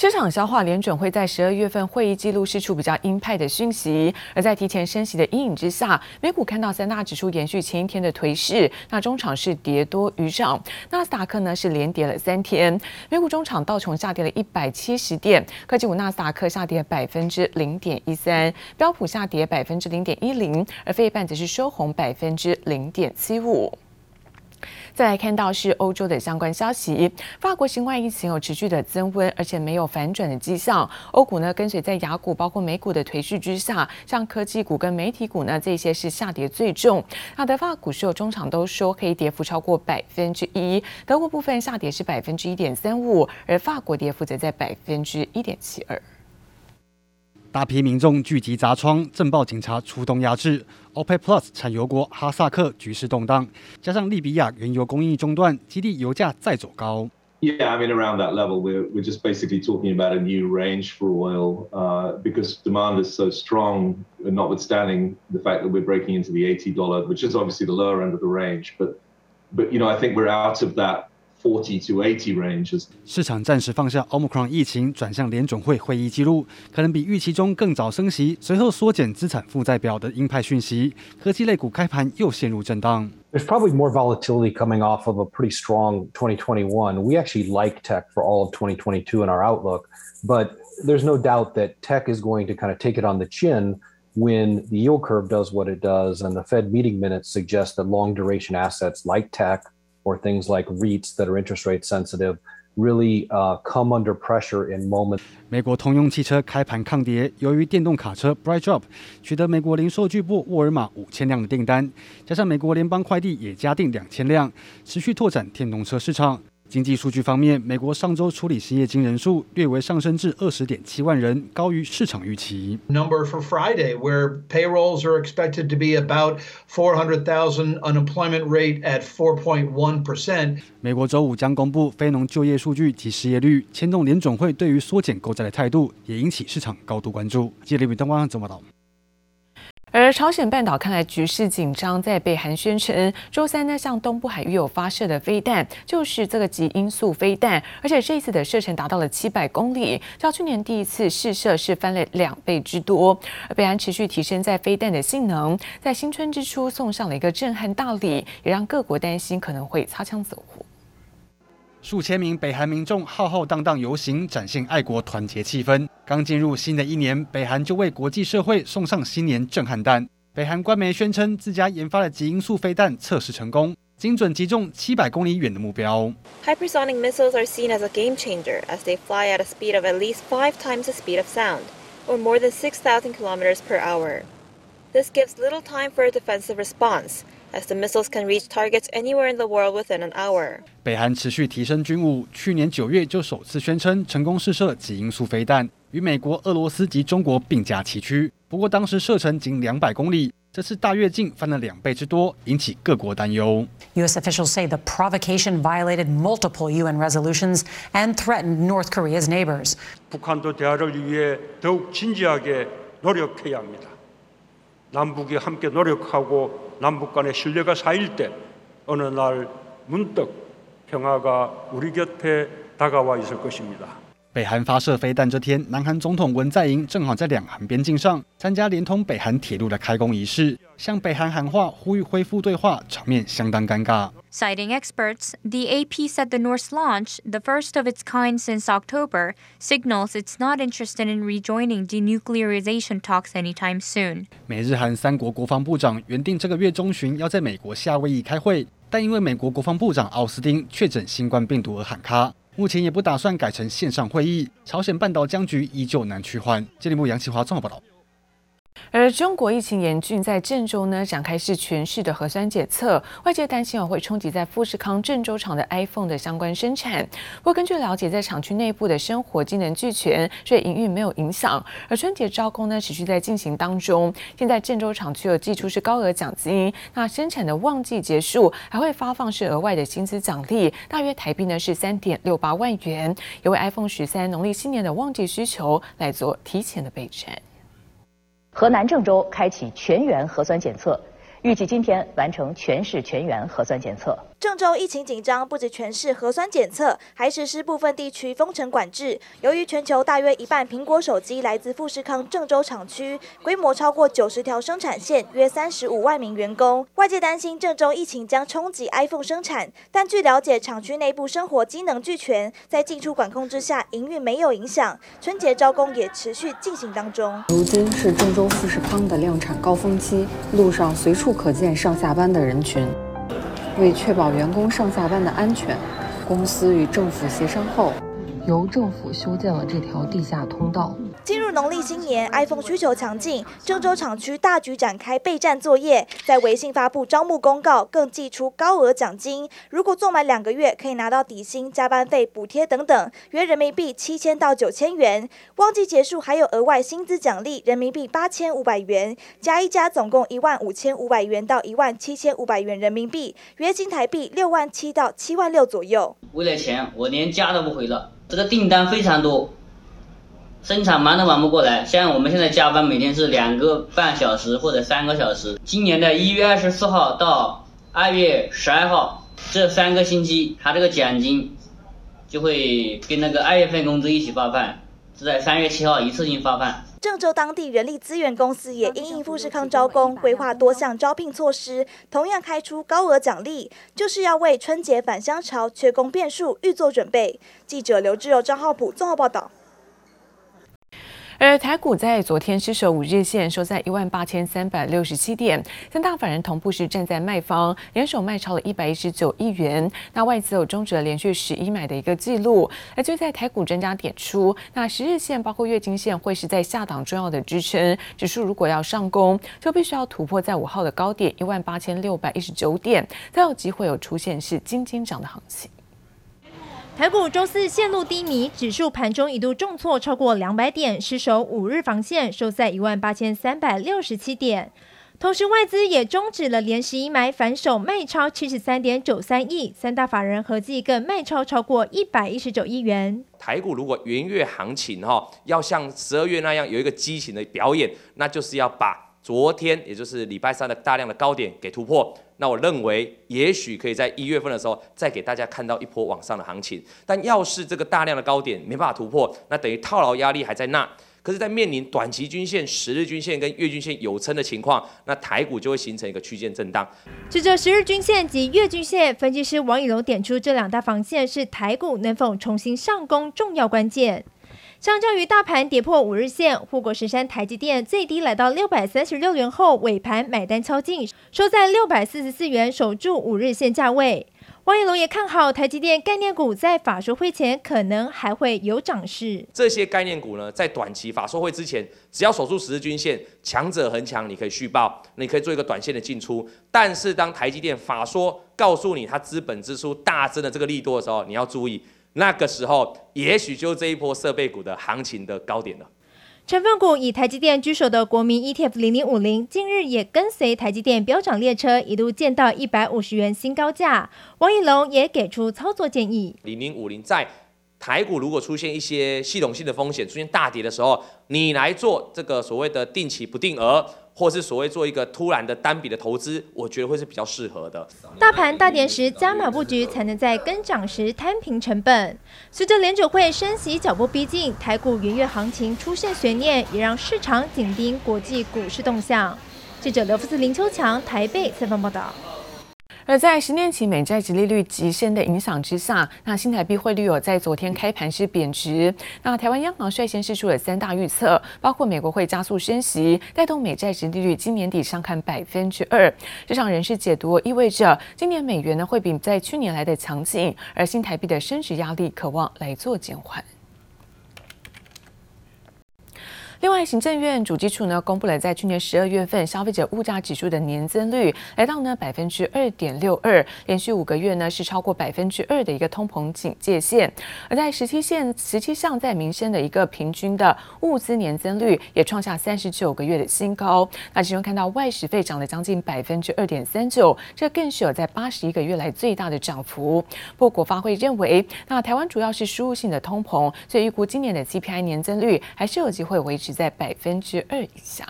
市场消化联准会在十二月份会议记录释出比较鹰派的讯息，而在提前升息的阴影之下，美股看到三大指数延续前一天的颓势，那中场是跌多于涨，纳斯达克呢是连跌了三天，美股中场道琼下跌了一百七十点，科技股纳斯达克下跌百分之零点一三，标普下跌百分之零点一零，而费半则是收红百分之零点七五。再来看到是欧洲的相关消息，法国新冠疫情有持续的增温，而且没有反转的迹象。欧股呢跟随在雅股包括美股的颓势之下，像科技股跟媒体股呢这些是下跌最重。那德法股市有中场都说可以跌幅超过百分之一，德国部分下跌是百分之一点三五，而法国跌幅则在百分之一点七二。大批民众聚集砸窗，镇暴警察出动压制。OPEC Plus 产油国哈萨克局势动荡，加上利比亚原油供应中断，激励油价再走高。Yeah, I mean around that level, we're we're just basically talking about a new range for oil, uh, because demand is so strong, notwithstanding the fact that we're breaking into the eighty dollar, which is obviously the lower end of the range. But, but you know, I think we're out of that. Forty to eighty ranges。市场暂时放下 Omicron 疫情，转向联准会会议记录，可能比预期中更早升息，随后缩减资产负债表的鹰派讯息。科技类股开盘又陷入震荡。There's probably more volatility coming off of a pretty strong 2021. We actually like tech for all of 2022 in our outlook, but there's no doubt that tech is going to kind of take it on the chin when the yield curve does what it does, and the Fed meeting minutes suggest that long duration assets like tech or things like REITs that are interest rate sensitive really uh, come under pressure in moments. 美国通用汽车开盘抗跌，由于电动卡车 BrightDrop 取得美国零售巨部沃尔玛五千辆的订单，加上美国联邦快递也加订两千辆，持续拓展电动车市场。经济数据方面，美国上周处理失业金人数略微上升至二十点七万人，高于市场预期。Number for Friday, where payrolls are expected to be about four hundred thousand, unemployment rate at four point one percent。美国周五将公布非农就业数据及失业率，牵动联总会对于缩减购债的态度，也引起市场高度关注。记者李报而朝鲜半岛看来局势紧张，在北韩宣称周三呢向东部海域有发射的飞弹，就是这个极音速飞弹，而且这一次的射程达到了七百公里，较去年第一次试射是翻了两倍之多。而北韩持续提升在飞弹的性能，在新春之初送上了一个震撼大礼，也让各国担心可能会擦枪走火。数千名北韩民众浩浩荡荡游行，展现爱国团结气氛。刚进入新的一年，北韩就为国际社会送上新年震撼弹。北韩官媒宣称，自家研发的极音速飞弹测试成功，精准击中七百公里远的目标。Hypersonic missiles are seen as a game changer as they fly at a speed of at least five times the speed of sound, or more than six thousand kilometers per hour. This gives little time for a defensive response. As the missiles can reach targets anywhere in the world within an hour. 北韩持续提升军武，去年九月就首次宣称成功试射极音速飞弹，与美国、俄罗斯及中国并驾齐驱。不过当时射程仅两百公里，这次大跃进翻了两倍之多，引起各国担忧。U.S. officials say the provocation violated multiple UN resolutions and threatened North Korea's neighbors. 북한도 대화를 위해 더욱 진지하게 노력해야 합니다. 남북이 함께 노력하고 남북 간의 신뢰가 쌓일 때 어느 날 문득 평화가 우리 곁에 다가와 있을 것입니다. 北韩发射飞弹这天，南韩总统文在寅正好在两韩边境上参加连通北韩铁路的开工仪式，向北韩喊话，呼吁恢复对话，场面相当尴尬。Citing experts, the AP said the North's launch, the first of its kind since October, signals it's not interested in rejoining denuclearization talks anytime soon. 美日韩三国国防部长原定这个月中旬要在美国夏威夷开会，但因为美国国防部长奥斯汀确诊新冠病毒而喊卡。目前也不打算改成线上会议，朝鲜半岛僵局依旧难趋缓。这里部杨启华综合报道。而中国疫情严峻，在郑州呢展开是全市的核酸检测，外界担心会冲击在富士康郑州厂的 iPhone 的相关生产。不过根据了解，在厂区内部的生活机能俱全，所以营运没有影响。而春节招工呢持续在进行当中。现在郑州厂区有寄出是高额奖金，那生产的旺季结束还会发放是额外的薪资奖励，大约台币呢是三点六八万元，也为 iPhone 十三农历新年的旺季需求来做提前的备战。河南郑州开启全员核酸检测，预计今天完成全市全员核酸检测。郑州疫情紧张，不止全市核酸检测，还实施部分地区封城管制。由于全球大约一半苹果手机来自富士康郑州厂区，规模超过九十条生产线，约三十五万名员工，外界担心郑州疫情将冲击 iPhone 生产。但据了解，厂区内部生活机能俱全，在进出管控之下，营运没有影响。春节招工也持续进行当中。如今是郑州富士康的量产高峰期，路上随处可见上下班的人群。为确保员工上下班的安全，公司与政府协商后，由政府修建了这条地下通道。进入农历新年，iPhone 需求强劲，郑州厂区大举展开备战作业，在微信发布招募公告，更寄出高额奖金。如果做满两个月，可以拿到底薪、加班费补贴等等，约人民币七千到九千元。旺季结束还有额外薪资奖励，人民币八千五百元，加一加总共一万五千五百元到一万七千五百元人民币，约新台币六万七到七万六左右。为了钱，我连家都不回了。这个订单非常多。生产忙都忙不过来，像我们现在加班每天是两个半小时或者三个小时。今年的一月二十四号到二月十二号这三个星期，他这个奖金就会跟那个二月份工资一起发放，是在三月七号一次性发放。郑州当地人力资源公司也因应富士康招工，规划多项招聘措施，同样开出高额奖励，就是要为春节返乡潮缺工变数预做准备。记者刘志柔、张浩普综合报道。而台股在昨天失守五日线，收在一万八千三百六十七点，三大法人同步是站在卖方，联手卖超了一百一十九亿元。那外资有终止了连续十一买的一个记录。而就在台股专家点出，那十日线包括月经线会是在下档重要的支撑，指数如果要上攻，就必须要突破在五号的高点一万八千六百一十九点，才有机会有出现是金金涨的行情。台股周四陷入低迷，指数盘中一度重挫超过两百点，失守五日防线，收在一万八千三百六十七点。同时，外资也终止了连十一买，反手卖超七十三点九三亿，三大法人合计更卖超超过一百一十九亿元。台股如果元月行情哈，要像十二月那样有一个激情的表演，那就是要把。昨天也就是礼拜三的大量的高点给突破，那我认为也许可以在一月份的时候再给大家看到一波往上的行情。但要是这个大量的高点没办法突破，那等于套牢压力还在那。可是，在面临短期均线、十日均线跟月均线有撑的情况，那台股就会形成一个区间震荡。指着十日均线及月均线，分析师王以龙点出这两大防线是台股能否重新上攻重要关键。相较于大盘跌破五日线，护国神山台积电最低来到六百三十六元后，尾盘买单敲进，收在六百四十四元，守住五日线价位。王以龙也看好台积电概念股在法说会前可能还会有涨势。这些概念股呢，在短期法说会之前，只要守住十日均线，强者恒强，你可以续报，你可以做一个短线的进出。但是当台积电法说告诉你它资本支出大增的这个利多的时候，你要注意。那个时候，也许就这一波设备股的行情的高点了。成分股以台积电居首的国民 ETF 零零五零，近日也跟随台积电飙涨列车，一度见到一百五十元新高价。王以龙也给出操作建议：零零五零在台股如果出现一些系统性的风险，出现大跌的时候，你来做这个所谓的定期不定额。或是所谓做一个突然的单笔的投资，我觉得会是比较适合的。大盘大跌时加码布局，才能在跟涨时摊平成本。随着联准会升息脚步逼近，台股元月行情出现悬念，也让市场紧盯国际股市动向。记者刘福斯、林秋强台北采访报道。而在十年期美债殖利率急升的影响之下，那新台币汇率有在昨天开盘是贬值。那台湾央行率先释出了三大预测，包括美国会加速升息，带动美债殖利率今年底上看百分之二。市场人士解读意味着今年美元呢会比在去年来的强劲，而新台币的升值压力可望来做减缓。另外，行政院主计处呢公布了在去年十二月份消费者物价指数的年增率来到呢百分之二点六二，连续五个月呢是超过百分之二的一个通膨警戒线。而在十七线十七项在民生的一个平均的物资年增率也创下三十九个月的新高。那其中看到外食费涨了将近百分之二点三九，这更是有在八十一个月来最大的涨幅。不过国发会认为，那台湾主要是输入性的通膨，所以预估今年的 CPI 年增率还是有机会维持。在百分之二以下。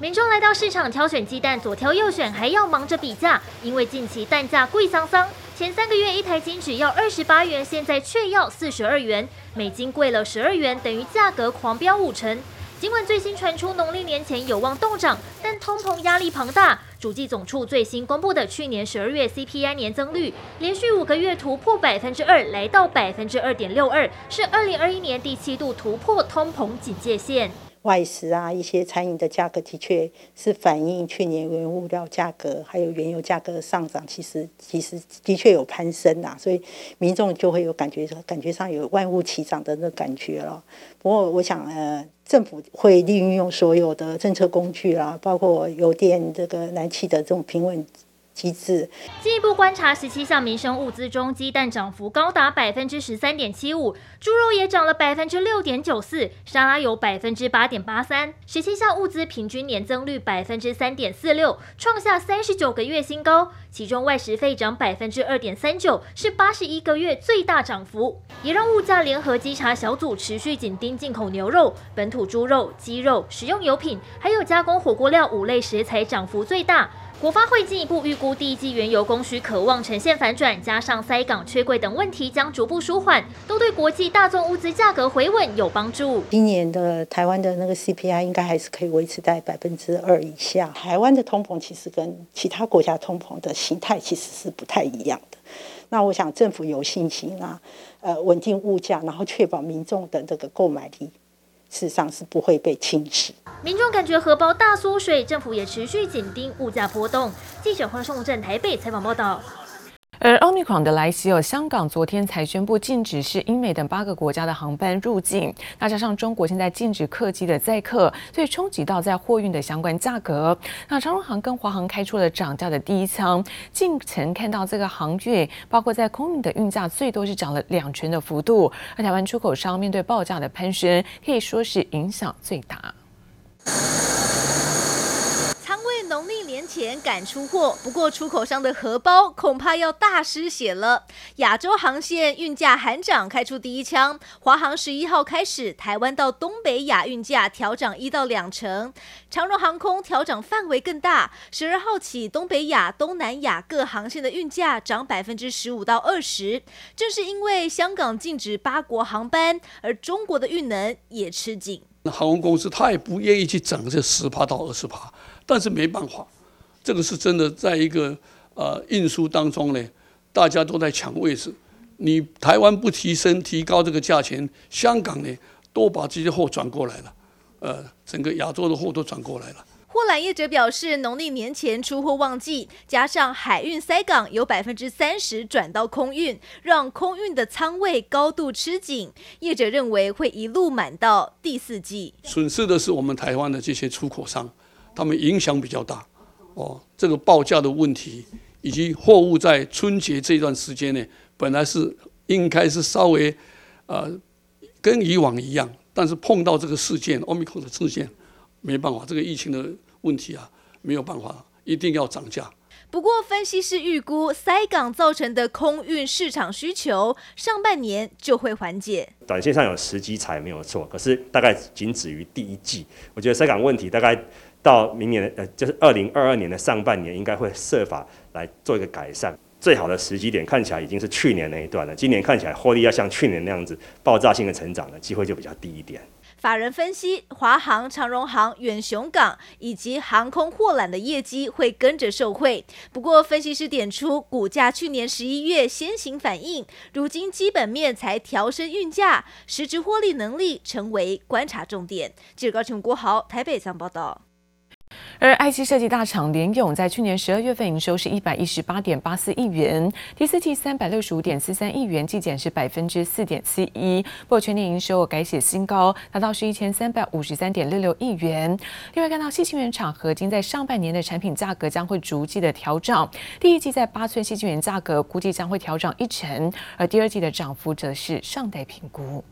民众来到市场挑选鸡蛋，左挑右选，还要忙着比价，因为近期蛋价贵桑桑。前三个月一台金只要二十八元，现在却要四十二元，每斤贵了十二元，等于价格狂飙五成。尽管最新传出农历年前有望冻涨，但通膨压力庞大。主计总处最新公布的去年十二月 CPI 年增率，连续五个月突破百分之二，来到百分之二点六二，是二零二一年第七度突破通膨警戒线。外食啊，一些餐饮的价格的确是反映去年原物料价格还有原油价格上涨，其实其实的确有攀升呐，所以民众就会有感觉，感觉上有万物齐涨的那感觉了。不过我想，呃，政府会利用所有的政策工具啊，包括油电这个燃气的这种平稳。其次进一步观察，十七项民生物资中，鸡蛋涨幅高达百分之十三点七五，猪肉也涨了百分之六点九四，沙拉油百分之八点八三。十七项物资平均年增率百分之三点四六，创下三十九个月新高。其中外食费涨百分之二点三九，是八十一个月最大涨幅，也让物价联合稽查小组持续紧盯进口牛肉、本土猪肉、鸡肉、食用油品，还有加工火锅料五类食材涨幅最大。国发会进一步预估，第一季原油供需可望呈现反转，加上塞港缺柜等问题将逐步舒缓，都对国际大宗物资价格回稳有帮助。今年的台湾的那个 CPI 应该还是可以维持在百分之二以下。台湾的通膨其实跟其他国家通膨的形态其实是不太一样的。那我想政府有信心啊，呃，稳定物价，然后确保民众的这个购买力。事实上是不会被侵蚀。民众感觉荷包大缩水，政府也持续紧盯物价波动。记者黄胜镇台北采访报道。而奥密克戎的来袭，有香港昨天才宣布禁止是英美等八个国家的航班入境。那加上中国现在禁止客机的载客，所以冲击到在货运的相关价格。那长荣航跟华航开出了涨价的第一枪，近曾看到这个航运，包括在空运的运价，最多是涨了两成的幅度。而台湾出口商面对报价的攀升，可以说是影响最大。钱赶出货，不过出口商的荷包恐怕要大失血了。亚洲航线运价喊涨，开出第一枪。华航十一号开始，台湾到东北亚运价调涨一到两成。长荣航空调涨范围更大，十二号起东北亚、东南亚各航线的运价涨百分之十五到二十。正是因为香港禁止八国航班，而中国的运能也吃紧。航空公司他也不愿意去涨这十趴到二十趴。但是没办法，这个是真的，在一个呃运输当中呢，大家都在抢位置。你台湾不提升、提高这个价钱，香港呢都把这些货转过来了，呃，整个亚洲的货都转过来了。货揽业者表示，农历年前出货旺季，加上海运塞港有百分之三十转到空运，让空运的仓位高度吃紧。业者认为会一路满到第四季。损失的是我们台湾的这些出口商。他们影响比较大，哦，这个报价的问题，以及货物在春节这段时间呢，本来是应该是稍微，呃，跟以往一样，但是碰到这个事件，Omicron 的事件，没办法，这个疫情的问题啊，没有办法，一定要涨价。不过，分析师预估塞港造成的空运市场需求，上半年就会缓解。短线上有时机才没有错，可是大概仅止于第一季。我觉得塞港问题大概。到明年的呃，就是二零二二年的上半年，应该会设法来做一个改善。最好的时机点看起来已经是去年那一段了，今年看起来获利要像去年那样子爆炸性的成长的机会就比较低一点。法人分析，华航、长荣航、远雄港以及航空货缆的业绩会跟着受惠。不过，分析师点出，股价去年十一月先行反应，如今基本面才调升运价，实质获利能力成为观察重点。记者高雄国豪台北上报道。而 IC 设计大厂联咏在去年十二月份营收是一百一十八点八四亿元，第四季三百六十五点四三亿元，季减是百分之四点四一。不过全年营收改写新高，达到是一千三百五十三点六六亿元。另外看到矽晶圆厂合晶在上半年的产品价格将会逐季的调涨，第一季在八寸矽晶圆价格估计将会调涨一成，而第二季的涨幅则是尚待评估。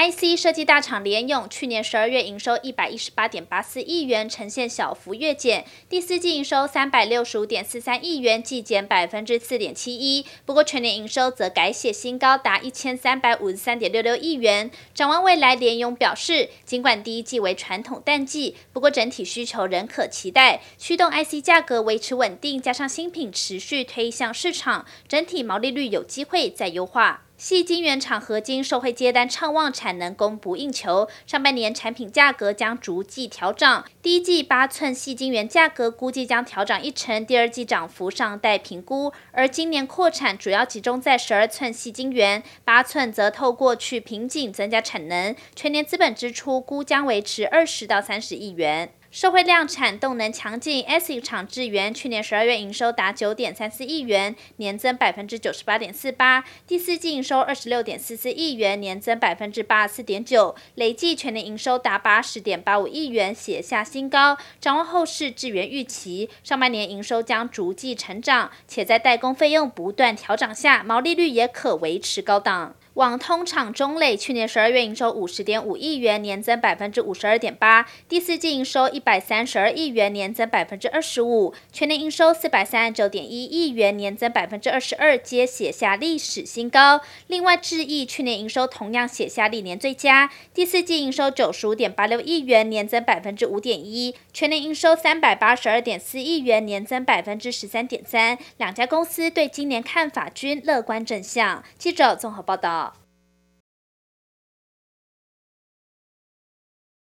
IC 设计大厂联咏去年十二月营收一百一十八点八四亿元，呈现小幅月减；第四季营收三百六十五点四三亿元，季减百分之四点七一。不过全年营收则改写新高，达一千三百五十三点六六亿元。展望未来，联咏表示，尽管第一季为传统淡季，不过整体需求仍可期待，驱动 IC 价格维持稳定，加上新品持续推向市场，整体毛利率有机会再优化。矽晶圆厂合金受惠接单畅旺，产能供不应求，上半年产品价格将逐季调涨。第一季八寸矽晶圆价格估计将调涨一成，第二季涨幅尚待评估。而今年扩产主要集中在十二寸矽晶圆，八寸则透过去瓶颈增加产能，全年资本支出估将维持二十到三十亿元。社会量产动能强劲，ASIC 厂智原去年十二月营收达九点三四亿元，年增百分之九十八点四八，第四季营收二十六点四四亿元，年增百分之八十四点九，累计全年营收达八十点八五亿元，写下新高。展望后市，智源预期上半年营收将逐季成长，且在代工费用不断调涨下，毛利率也可维持高档。网通厂中磊去年十二月营收五十点五亿元，年增百分之五十二点八，第四季营收一百三十二亿元，年增百分之二十五，全年营收四百三十九点一亿元，年增百分之二十二，皆写下历史新高。另外，智毅去年营收同样写下历年最佳，第四季营收九十五点八六亿元，年增百分之五点一，全年营收三百八十二点四亿元，年增百分之十三点三。两家公司对今年看法均乐观正向。记者综合报道。